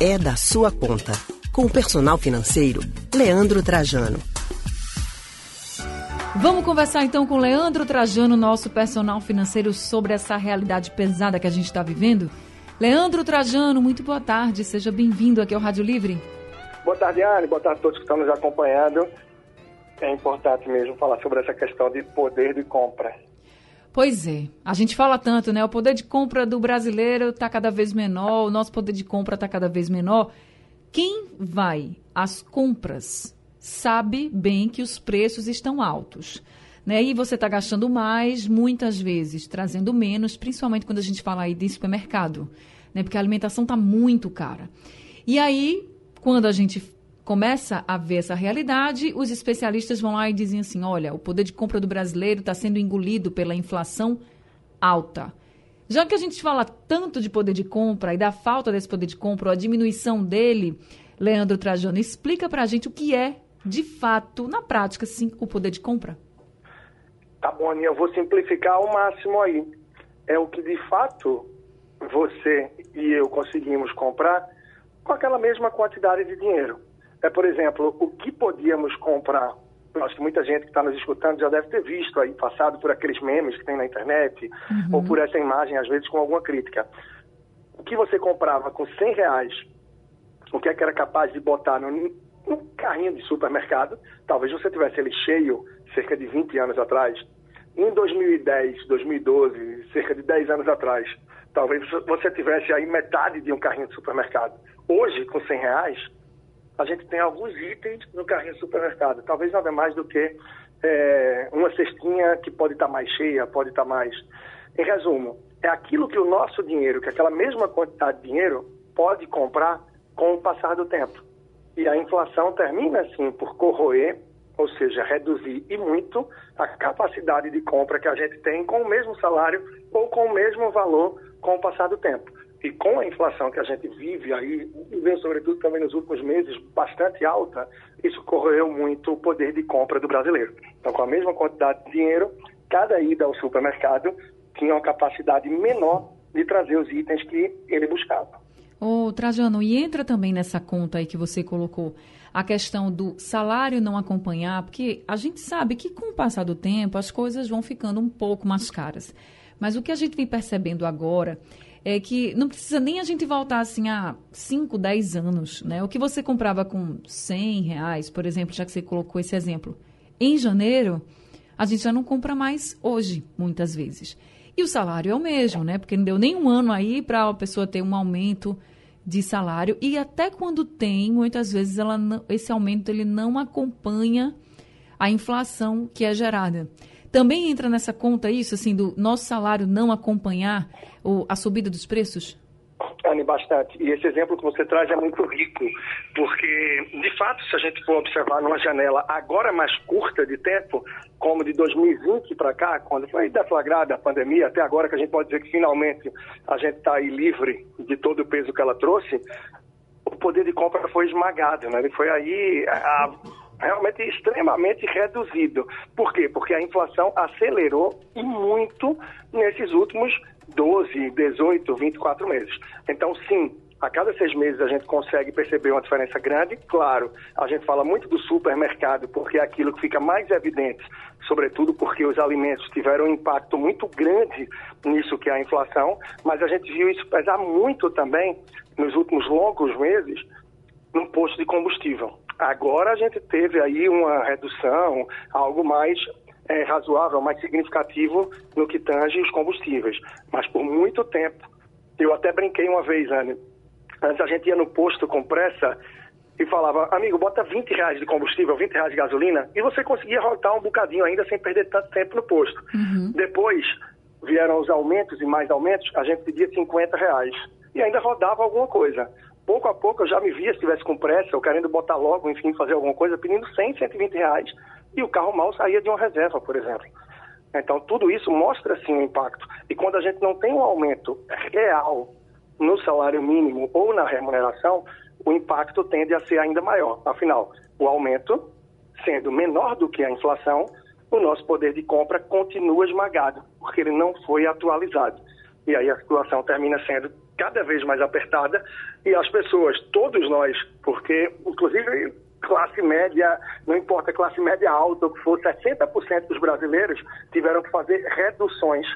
é da sua conta. Com o personal financeiro, Leandro Trajano. Vamos conversar então com Leandro Trajano, nosso personal financeiro, sobre essa realidade pesada que a gente está vivendo. Leandro Trajano, muito boa tarde, seja bem-vindo aqui ao Rádio Livre. Boa tarde, Anne, boa tarde a todos que estão nos acompanhando. É importante mesmo falar sobre essa questão de poder de compra. Pois é, a gente fala tanto, né? O poder de compra do brasileiro está cada vez menor, o nosso poder de compra está cada vez menor. Quem vai às compras sabe bem que os preços estão altos. Né? E você está gastando mais, muitas vezes trazendo menos, principalmente quando a gente fala aí de supermercado, né? Porque a alimentação está muito cara. E aí, quando a gente começa a ver essa realidade, os especialistas vão lá e dizem assim: olha, o poder de compra do brasileiro está sendo engolido pela inflação alta. Já que a gente fala tanto de poder de compra e da falta desse poder de compra, ou a diminuição dele, Leandro Trajano, explica para a gente o que é, de fato, na prática, sim, o poder de compra. Tá bom, Aninha, eu vou simplificar ao máximo aí. É o que de fato você e eu conseguimos comprar com aquela mesma quantidade de dinheiro. É, por exemplo, o que podíamos comprar. Eu acho que muita gente que está nos escutando já deve ter visto aí, passado por aqueles memes que tem na internet, uhum. ou por essa imagem, às vezes com alguma crítica. O que você comprava com 100 reais, o que é que era capaz de botar no, no carrinho de supermercado, talvez você tivesse ele cheio cerca de 20 anos atrás, em 2010, 2012, cerca de 10 anos atrás, talvez você tivesse aí metade de um carrinho de supermercado. Hoje, com 100 reais, a gente tem alguns itens no carrinho do supermercado. Talvez nada mais do que é, uma cestinha que pode estar tá mais cheia, pode estar tá mais. Em resumo, é aquilo que o nosso dinheiro, que aquela mesma quantidade de dinheiro, pode comprar com o passar do tempo. E a inflação termina, assim, por corroer, ou seja, reduzir e muito a capacidade de compra que a gente tem com o mesmo salário ou com o mesmo valor com o passar do tempo. E com a inflação que a gente vive aí, e sobretudo também nos últimos meses, bastante alta, isso corroeu muito o poder de compra do brasileiro. Então, com a mesma quantidade de dinheiro, cada ida ao supermercado tinha uma capacidade menor de trazer os itens que ele buscava. Ô, Trajano, e entra também nessa conta aí que você colocou a questão do salário não acompanhar, porque a gente sabe que com o passar do tempo as coisas vão ficando um pouco mais caras. Mas o que a gente vem percebendo agora é que não precisa nem a gente voltar assim a 5, 10 anos, né? O que você comprava com 100 reais, por exemplo, já que você colocou esse exemplo, em janeiro, a gente já não compra mais hoje, muitas vezes. E o salário é o mesmo, né? Porque não deu nem um ano aí para a pessoa ter um aumento de salário e até quando tem, muitas vezes ela não, esse aumento ele não acompanha a inflação que é gerada. Também entra nessa conta isso, assim, do nosso salário não acompanhar o, a subida dos preços? Anne, bastante. E esse exemplo que você traz é muito rico, porque, de fato, se a gente for observar numa janela agora mais curta de tempo, como de 2020 para cá, quando foi deflagrada a pandemia, até agora que a gente pode dizer que finalmente a gente está aí livre de todo o peso que ela trouxe, o poder de compra foi esmagado, né? Ele foi aí a, realmente extremamente reduzido. Por quê? Porque a inflação acelerou e muito nesses últimos 12, 18, 24 meses. Então, sim, a cada seis meses a gente consegue perceber uma diferença grande. Claro, a gente fala muito do supermercado porque é aquilo que fica mais evidente, sobretudo porque os alimentos tiveram um impacto muito grande nisso que é a inflação, mas a gente viu isso pesar muito também nos últimos longos meses no posto de combustível. Agora a gente teve aí uma redução, algo mais é, razoável, mais significativo no que tange os combustíveis. Mas por muito tempo, eu até brinquei uma vez, Anne, antes a gente ia no posto com pressa e falava, amigo, bota 20 reais de combustível, 20 reais de gasolina, e você conseguia rodar um bocadinho ainda sem perder tanto tempo no posto. Uhum. Depois vieram os aumentos e mais aumentos, a gente pedia 50 reais. E ainda rodava alguma coisa pouco a pouco eu já me via, se estivesse com pressa, ou querendo botar logo, enfim, fazer alguma coisa, pedindo 100, 120 reais, e o carro mal saía de uma reserva, por exemplo. Então, tudo isso mostra, sim, o impacto. E quando a gente não tem um aumento real no salário mínimo ou na remuneração, o impacto tende a ser ainda maior. Afinal, o aumento, sendo menor do que a inflação, o nosso poder de compra continua esmagado, porque ele não foi atualizado. E aí a situação termina sendo cada vez mais apertada e as pessoas, todos nós, porque inclusive classe média, não importa classe média alta, que for, 60% dos brasileiros tiveram que fazer reduções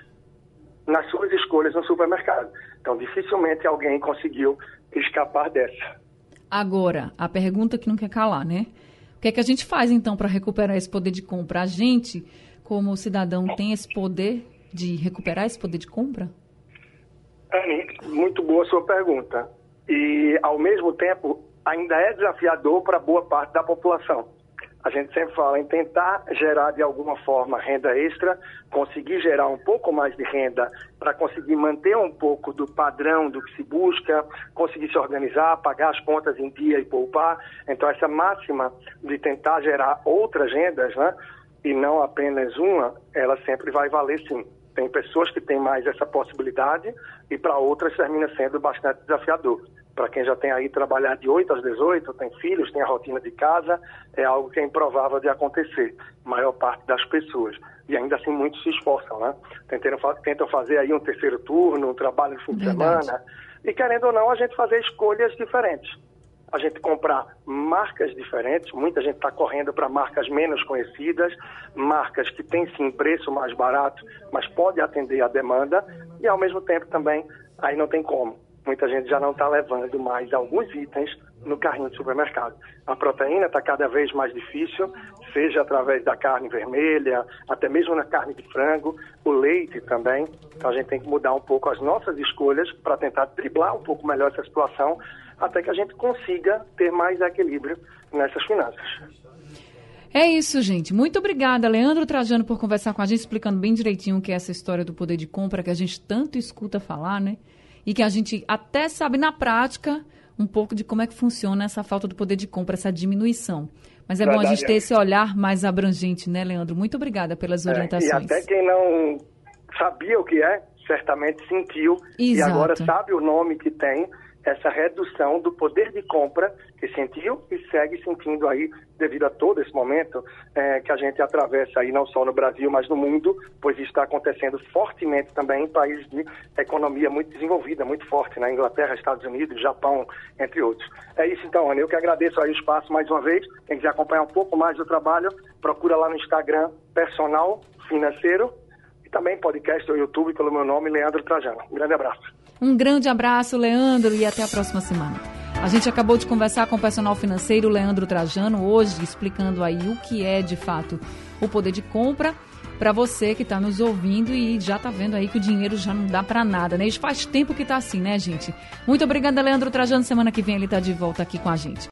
nas suas escolhas no supermercado. Então, dificilmente alguém conseguiu escapar dessa. Agora, a pergunta que não quer calar, né? O que é que a gente faz, então, para recuperar esse poder de compra? A gente, como cidadão, tem esse poder de recuperar esse poder de compra? Anne, muito boa sua pergunta. E, ao mesmo tempo, ainda é desafiador para boa parte da população. A gente sempre fala em tentar gerar de alguma forma renda extra, conseguir gerar um pouco mais de renda para conseguir manter um pouco do padrão do que se busca, conseguir se organizar, pagar as contas em dia e poupar. Então, essa máxima de tentar gerar outras rendas, né, e não apenas uma, ela sempre vai valer sim. Tem pessoas que têm mais essa possibilidade e para outras termina sendo bastante desafiador. Para quem já tem aí trabalhar de 8 às 18, tem filhos, tem a rotina de casa, é algo que é improvável de acontecer, maior parte das pessoas. E ainda assim muitos se esforçam, né? Tentam, tentam fazer aí um terceiro turno, um trabalho de fim de semana. E querendo ou não, a gente fazer escolhas diferentes a gente comprar marcas diferentes. Muita gente está correndo para marcas menos conhecidas, marcas que têm sim preço mais barato, mas pode atender a demanda e ao mesmo tempo também aí não tem como. Muita gente já não está levando mais alguns itens no carrinho de supermercado. A proteína está cada vez mais difícil, seja através da carne vermelha, até mesmo na carne de frango, o leite também. Então a gente tem que mudar um pouco as nossas escolhas para tentar driblar um pouco melhor essa situação até que a gente consiga ter mais equilíbrio nessas finanças. É isso, gente. Muito obrigada, Leandro Trajano, por conversar com a gente, explicando bem direitinho o que é essa história do poder de compra que a gente tanto escuta falar, né? E que a gente até sabe na prática um pouco de como é que funciona essa falta do poder de compra, essa diminuição. Mas é Verdade, bom a gente ter esse olhar mais abrangente, né, Leandro? Muito obrigada pelas orientações. É, e até quem não sabia o que é, certamente sentiu Exato. e agora sabe o nome que tem essa redução do poder de compra que sentiu e segue sentindo aí devido a todo esse momento é, que a gente atravessa aí não só no Brasil, mas no mundo, pois está acontecendo fortemente também em países de economia muito desenvolvida, muito forte, na né? Inglaterra, Estados Unidos, Japão, entre outros. É isso então, Ana, eu que agradeço aí o espaço mais uma vez. Quem quiser acompanhar um pouco mais do trabalho, procura lá no Instagram Personal Financeiro e também podcast do YouTube pelo meu nome, Leandro Trajano. Um grande abraço. Um grande abraço, Leandro, e até a próxima semana. A gente acabou de conversar com o personal financeiro Leandro Trajano, hoje explicando aí o que é de fato o poder de compra para você que está nos ouvindo e já está vendo aí que o dinheiro já não dá para nada, né? Isso faz tempo que está assim, né, gente? Muito obrigada, Leandro Trajano. Semana que vem ele está de volta aqui com a gente.